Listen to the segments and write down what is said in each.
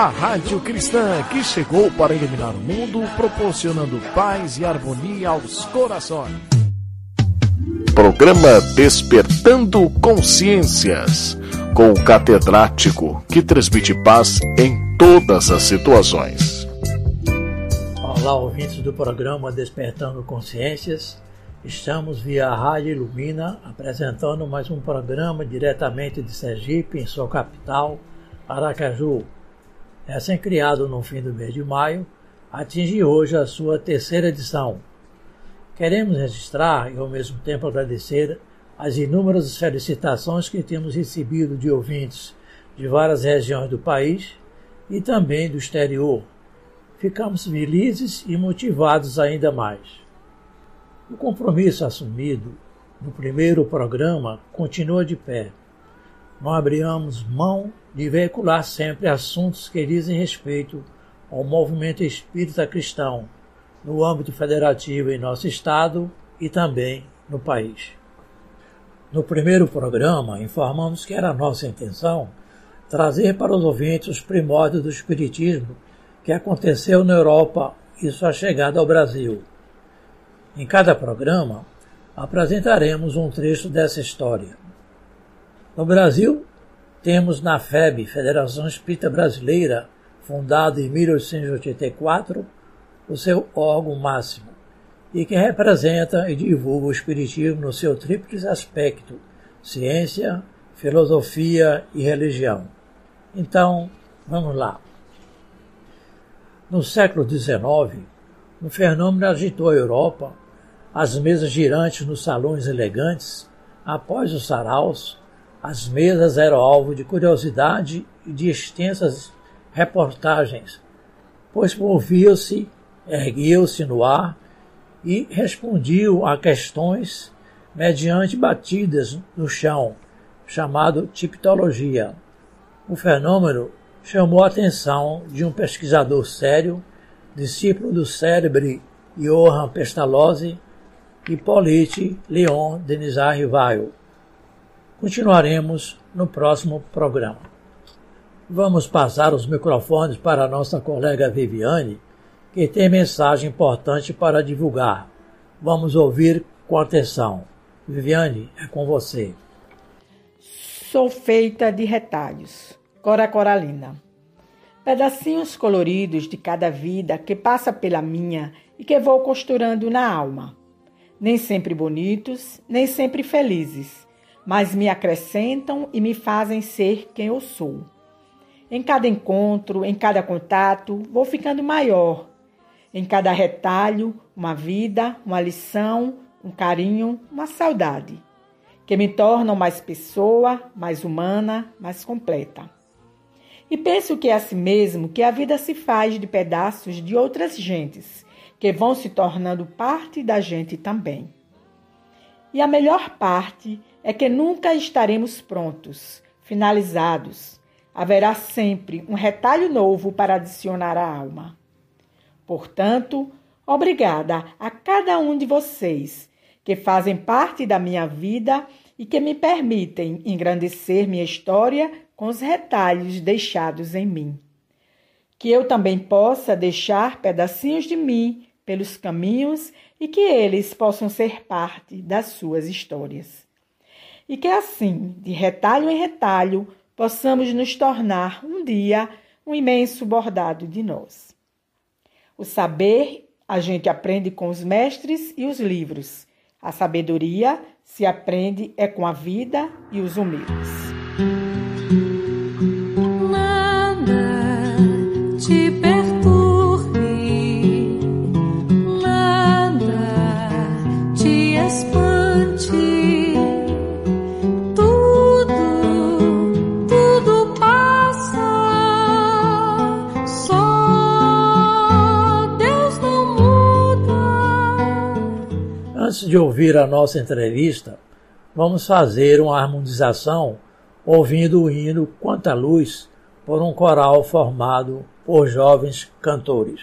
a rádio cristã que chegou para iluminar o mundo, proporcionando paz e harmonia aos corações. Programa Despertando Consciências, com o catedrático que transmite paz em todas as situações. Olá, ouvintes do programa Despertando Consciências. Estamos via Rádio Ilumina apresentando mais um programa diretamente de Sergipe, em sua capital, Aracaju. Recém-criado no fim do mês de maio, atinge hoje a sua terceira edição. Queremos registrar e ao mesmo tempo agradecer as inúmeras felicitações que temos recebido de ouvintes de várias regiões do país e também do exterior. Ficamos felizes e motivados ainda mais. O compromisso assumido no primeiro programa continua de pé. Não abrimos mão de veicular sempre assuntos que dizem respeito ao movimento espírita cristão no âmbito federativo em nosso estado e também no país. No primeiro programa, informamos que era nossa intenção trazer para os ouvintes os primórdios do Espiritismo que aconteceu na Europa e sua chegada ao Brasil. Em cada programa, apresentaremos um trecho dessa história. No Brasil, temos na FEB, Federação Espírita Brasileira, fundada em 1884, o seu órgão máximo, e que representa e divulga o Espiritismo no seu tríplice aspecto, ciência, filosofia e religião. Então, vamos lá. No século XIX, um fenômeno agitou a Europa as mesas girantes nos salões elegantes, após os saraus, as mesas eram alvo de curiosidade e de extensas reportagens, pois moviam-se, erguiam-se no ar e respondiam a questões mediante batidas no chão, chamado tipologia. O fenômeno chamou a atenção de um pesquisador sério, discípulo do célebre Johann Pestalozzi, Hippolyte Leon Denizar Rivaio. Continuaremos no próximo programa. Vamos passar os microfones para nossa colega Viviane, que tem mensagem importante para divulgar. Vamos ouvir com atenção. Viviane, é com você. Sou feita de retalhos. Cora Coralina. Pedacinhos coloridos de cada vida que passa pela minha e que vou costurando na alma nem sempre bonitos, nem sempre felizes, mas me acrescentam e me fazem ser quem eu sou. Em cada encontro, em cada contato, vou ficando maior. Em cada retalho, uma vida, uma lição, um carinho, uma saudade, que me tornam mais pessoa, mais humana, mais completa. E penso que é assim mesmo que a vida se faz de pedaços de outras gentes que vão se tornando parte da gente também. E a melhor parte é que nunca estaremos prontos, finalizados. Haverá sempre um retalho novo para adicionar à alma. Portanto, obrigada a cada um de vocês que fazem parte da minha vida e que me permitem engrandecer minha história com os retalhos deixados em mim. Que eu também possa deixar pedacinhos de mim pelos caminhos e que eles possam ser parte das suas histórias. E que assim, de retalho em retalho, possamos nos tornar um dia um imenso bordado de nós. O saber a gente aprende com os mestres e os livros. A sabedoria se aprende é com a vida e os humildes. De ouvir a nossa entrevista, vamos fazer uma harmonização ouvindo o hino Quanta Luz por um coral formado por jovens cantores.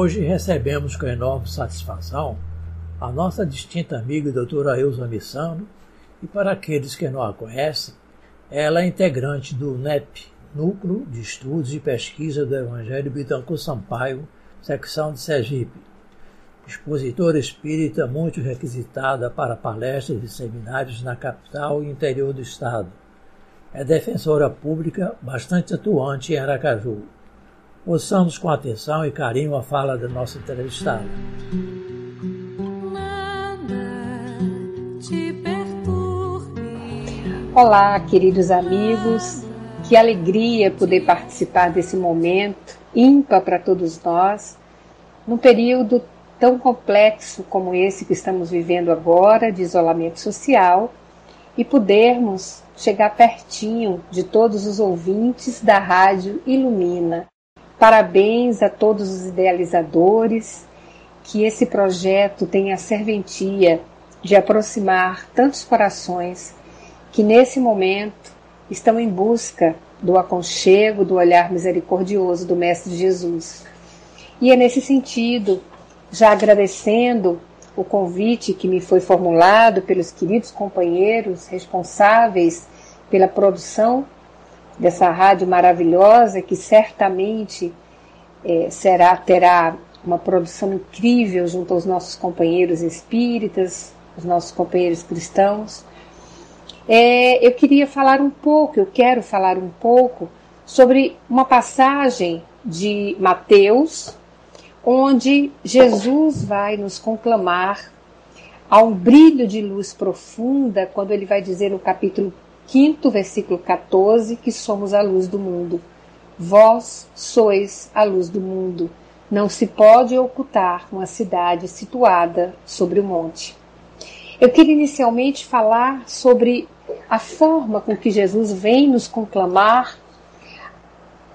Hoje recebemos com enorme satisfação a nossa distinta amiga doutora Elza Missano e para aqueles que não a conhecem, ela é integrante do NEP, Núcleo de Estudos e Pesquisa do Evangelho Bitancourt Sampaio, secção de Sergipe. Expositora espírita muito requisitada para palestras e seminários na capital e interior do estado. É defensora pública bastante atuante em Aracaju Ouçamos com atenção e carinho a fala da nossa entrevistada. Olá, queridos amigos. Que alegria poder participar desse momento ímpar para todos nós, num período tão complexo como esse que estamos vivendo agora, de isolamento social, e podermos chegar pertinho de todos os ouvintes da Rádio Ilumina. Parabéns a todos os idealizadores, que esse projeto tenha a serventia de aproximar tantos corações que nesse momento estão em busca do aconchego, do olhar misericordioso do Mestre Jesus. E é nesse sentido, já agradecendo o convite que me foi formulado pelos queridos companheiros responsáveis pela produção dessa rádio maravilhosa que certamente é, será terá uma produção incrível junto aos nossos companheiros espíritas, os nossos companheiros cristãos. É, eu queria falar um pouco, eu quero falar um pouco sobre uma passagem de Mateus, onde Jesus vai nos conclamar a um brilho de luz profunda, quando ele vai dizer no capítulo quinto versículo 14, que somos a luz do mundo. Vós sois a luz do mundo. Não se pode ocultar uma cidade situada sobre o monte. Eu queria inicialmente falar sobre a forma com que Jesus vem nos conclamar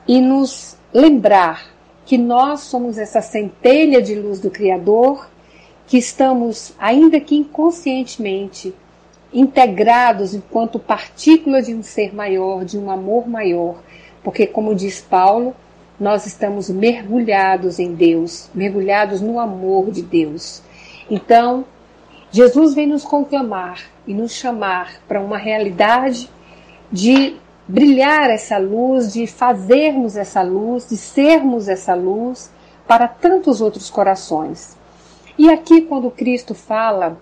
e nos lembrar que nós somos essa centelha de luz do Criador, que estamos, ainda que inconscientemente, integrados enquanto partícula de um ser maior, de um amor maior, porque, como diz Paulo, nós estamos mergulhados em Deus, mergulhados no amor de Deus. Então, Jesus vem nos conclamar e nos chamar para uma realidade de brilhar essa luz, de fazermos essa luz, de sermos essa luz para tantos outros corações. E aqui, quando Cristo fala,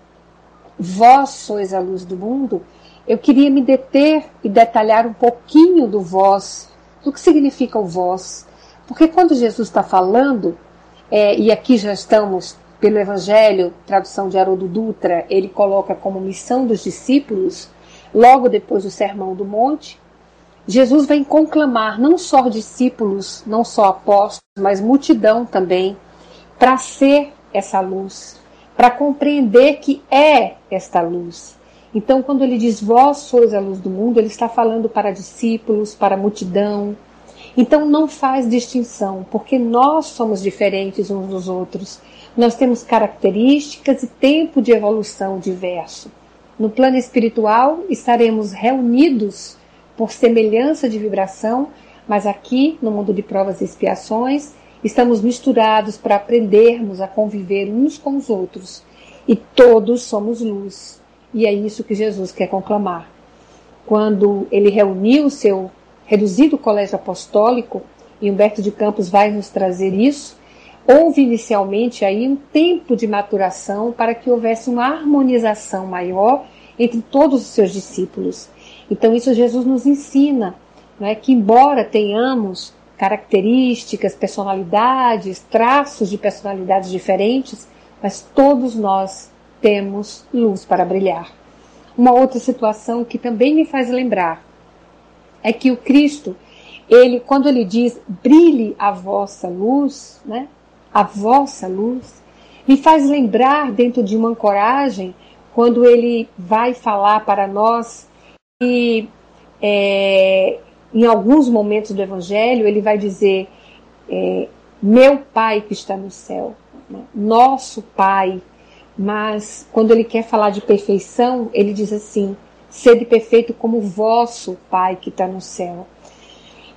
vós sois a luz do mundo, eu queria me deter e detalhar um pouquinho do vós, do que significa o vós. Porque quando Jesus está falando, é, e aqui já estamos pelo Evangelho, tradução de Haroldo Dutra, ele coloca como missão dos discípulos, logo depois do Sermão do Monte, Jesus vem conclamar não só discípulos, não só apóstolos, mas multidão também, para ser essa luz, para compreender que é esta luz. Então, quando ele diz vós sois a luz do mundo, ele está falando para discípulos, para multidão. Então, não faz distinção, porque nós somos diferentes uns dos outros. Nós temos características e tempo de evolução diverso. No plano espiritual, estaremos reunidos por semelhança de vibração, mas aqui, no mundo de provas e expiações, estamos misturados para aprendermos a conviver uns com os outros. E todos somos luz. E é isso que Jesus quer conclamar. Quando ele reuniu o seu reduzido colégio apostólico, e Humberto de Campos vai nos trazer isso, houve inicialmente aí um tempo de maturação para que houvesse uma harmonização maior entre todos os seus discípulos. Então isso Jesus nos ensina, é que embora tenhamos características, personalidades, traços de personalidades diferentes, mas todos nós temos luz para brilhar. Uma outra situação que também me faz lembrar é que o Cristo, ele quando ele diz brilhe a vossa luz, né? a vossa luz, me faz lembrar dentro de uma ancoragem, quando ele vai falar para nós que é, em alguns momentos do Evangelho ele vai dizer é, meu Pai que está no céu, né? nosso Pai. Mas quando ele quer falar de perfeição, ele diz assim: sede perfeito como vosso Pai que está no céu.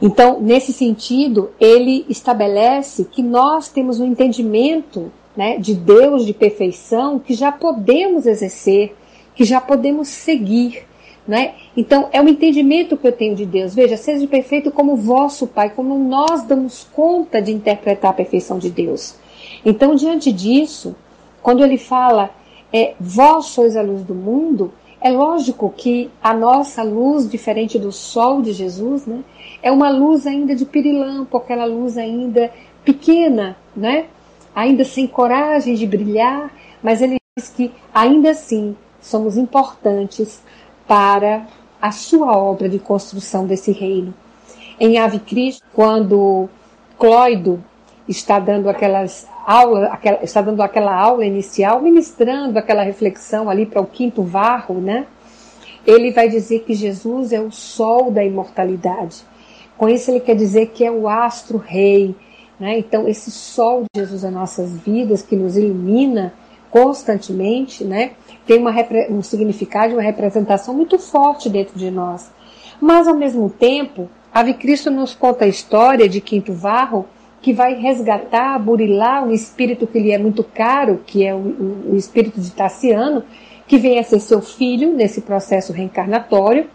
Então, nesse sentido, ele estabelece que nós temos um entendimento né, de Deus de perfeição que já podemos exercer, que já podemos seguir. Né? Então, é o entendimento que eu tenho de Deus. Veja, seja perfeito como vosso Pai, como nós damos conta de interpretar a perfeição de Deus. Então, diante disso, quando ele fala, é, vós sois a luz do mundo, é lógico que a nossa luz, diferente do sol de Jesus, né, é uma luz ainda de pirilampo, aquela luz ainda pequena, né? ainda sem coragem de brilhar, mas ele diz que ainda assim somos importantes para a sua obra de construção desse reino. Em Ave Cristo, quando Cloido está dando aquelas aulas, aquela, está dando aquela aula inicial, ministrando aquela reflexão ali para o quinto varro, né? Ele vai dizer que Jesus é o sol da imortalidade. Com isso, ele quer dizer que é o astro rei. Né? Então, esse sol de Jesus nas nossas vidas, que nos ilumina constantemente, né? tem uma, um significado, uma representação muito forte dentro de nós. Mas, ao mesmo tempo, Ave Cristo nos conta a história de Quinto Varro, que vai resgatar, burilar um espírito que lhe é muito caro, que é o, espírito de Tassiano, que vem a ser seu filho nesse processo reencarnatório,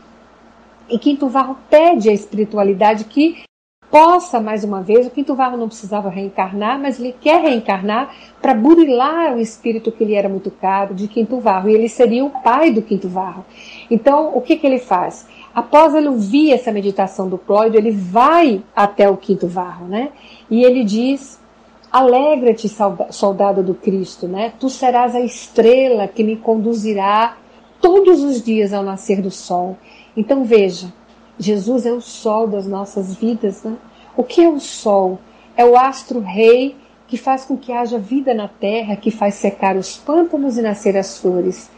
e Quinto Varro pede à espiritualidade que possa, mais uma vez, o Quinto Varro não precisava reencarnar, mas ele quer reencarnar para burilar o espírito que lhe era muito caro de Quinto Varro, e ele seria o pai do Quinto Varro. Então, o que, que ele faz? Após ele ouvir essa meditação do Clóido, ele vai até o Quinto Varro, né? E ele diz: Alegra-te, soldado do Cristo, né? Tu serás a estrela que me conduzirá todos os dias ao nascer do sol. Então veja, Jesus é o sol das nossas vidas. Né? O que é o sol? É o astro rei que faz com que haja vida na terra, que faz secar os pântanos e nascer as flores.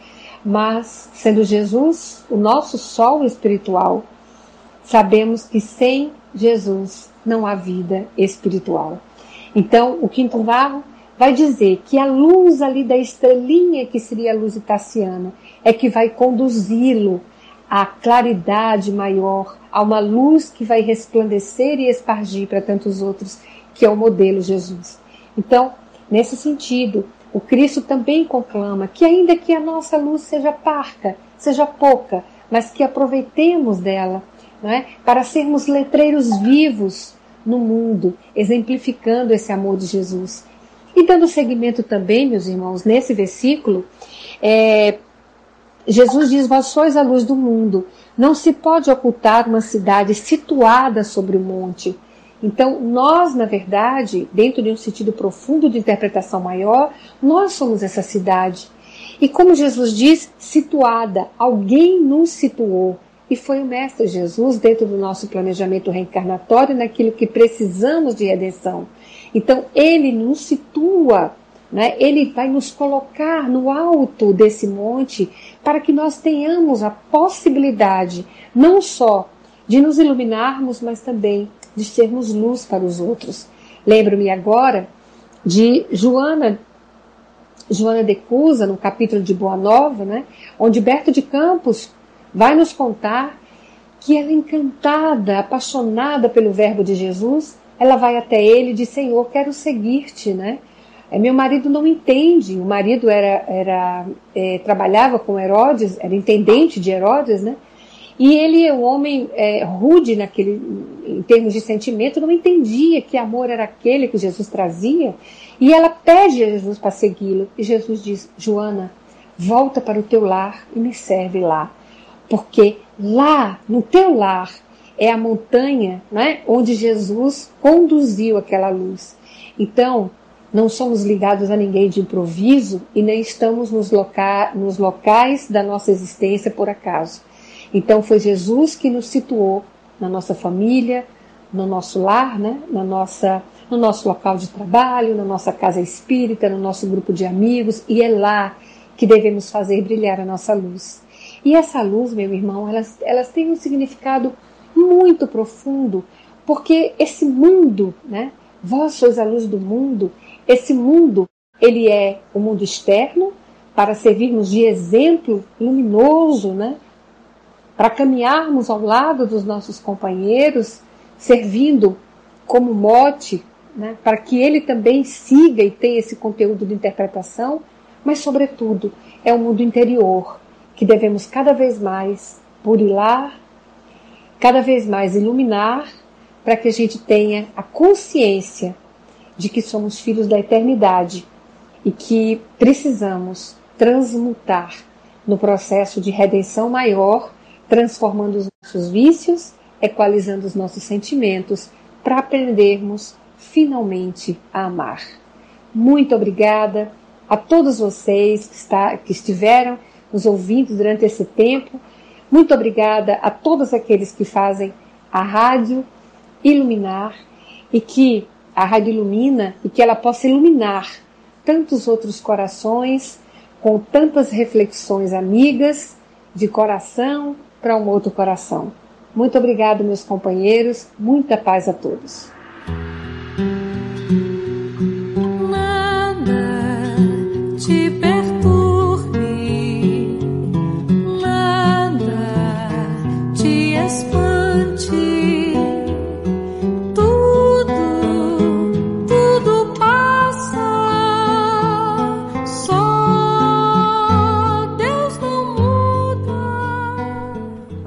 Mas, sendo Jesus o nosso sol espiritual, sabemos que sem Jesus não há vida espiritual. Então, o quinto varro vai dizer que a luz ali da estrelinha, que seria a luz itaciana, é que vai conduzi-lo a claridade maior, a uma luz que vai resplandecer e espargir para tantos outros, que é o modelo Jesus. Então, nesse sentido, o Cristo também conclama que, ainda que a nossa luz seja parca, seja pouca, mas que aproveitemos dela é? para sermos letreiros vivos no mundo, exemplificando esse amor de Jesus. E dando seguimento também, meus irmãos, nesse versículo, é, Jesus diz: Vós sois a luz do mundo. Não se pode ocultar uma cidade situada sobre o monte. Então, nós, na verdade, dentro de um sentido profundo de interpretação maior, nós somos essa cidade. E como Jesus diz, situada, alguém nos situou. E foi o Mestre Jesus dentro do nosso planejamento reencarnatório naquilo que precisamos de redenção. Então, ele nos situa né? Ele vai nos colocar no alto desse monte para que nós tenhamos a possibilidade não só de nos iluminarmos, mas também de sermos luz para os outros. Lembro-me agora de Joana Joana de Cusa, no capítulo de Boa Nova, né, onde Berto de Campos vai nos contar que ela encantada, apaixonada pelo verbo de Jesus, ela vai até ele e diz: Senhor, quero seguir-te, né? É, meu marido não entende. O marido era, era é, trabalhava com Herodes, era intendente de Herodes, né? E ele, um homem é, rude naquele, em termos de sentimento, não entendia que amor era aquele que Jesus trazia. E ela pede a Jesus para segui-lo. E Jesus diz: Joana, volta para o teu lar e me serve lá. Porque lá, no teu lar, é a montanha né, onde Jesus conduziu aquela luz. Então, não somos ligados a ninguém de improviso e nem estamos nos, loca nos locais da nossa existência por acaso. Então foi Jesus que nos situou na nossa família, no nosso lar, né? na nossa, no nosso local de trabalho, na nossa casa espírita, no nosso grupo de amigos, e é lá que devemos fazer brilhar a nossa luz. E essa luz, meu irmão, elas, elas têm um significado muito profundo, porque esse mundo, né? Vós sois a luz do mundo, esse mundo, ele é o mundo externo, para servirmos de exemplo luminoso, né? para caminharmos ao lado dos nossos companheiros, servindo como mote, né? para que ele também siga e tenha esse conteúdo de interpretação, mas, sobretudo, é o mundo interior que devemos cada vez mais burilar, cada vez mais iluminar, para que a gente tenha a consciência de que somos filhos da eternidade e que precisamos transmutar no processo de redenção maior, transformando os nossos vícios, equalizando os nossos sentimentos, para aprendermos finalmente a amar. Muito obrigada a todos vocês que, está, que estiveram nos ouvindo durante esse tempo. Muito obrigada a todos aqueles que fazem a rádio iluminar e que a rádio ilumina e que ela possa iluminar tantos outros corações com tantas reflexões amigas de coração para um outro coração. Muito obrigado, meus companheiros. Muita paz a todos.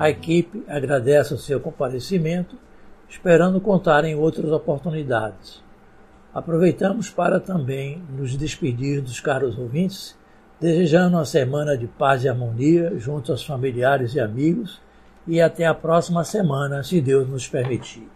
A equipe agradece o seu comparecimento, esperando contar em outras oportunidades. Aproveitamos para também nos despedir dos caros ouvintes, desejando uma semana de paz e harmonia junto aos familiares e amigos, e até a próxima semana, se Deus nos permitir.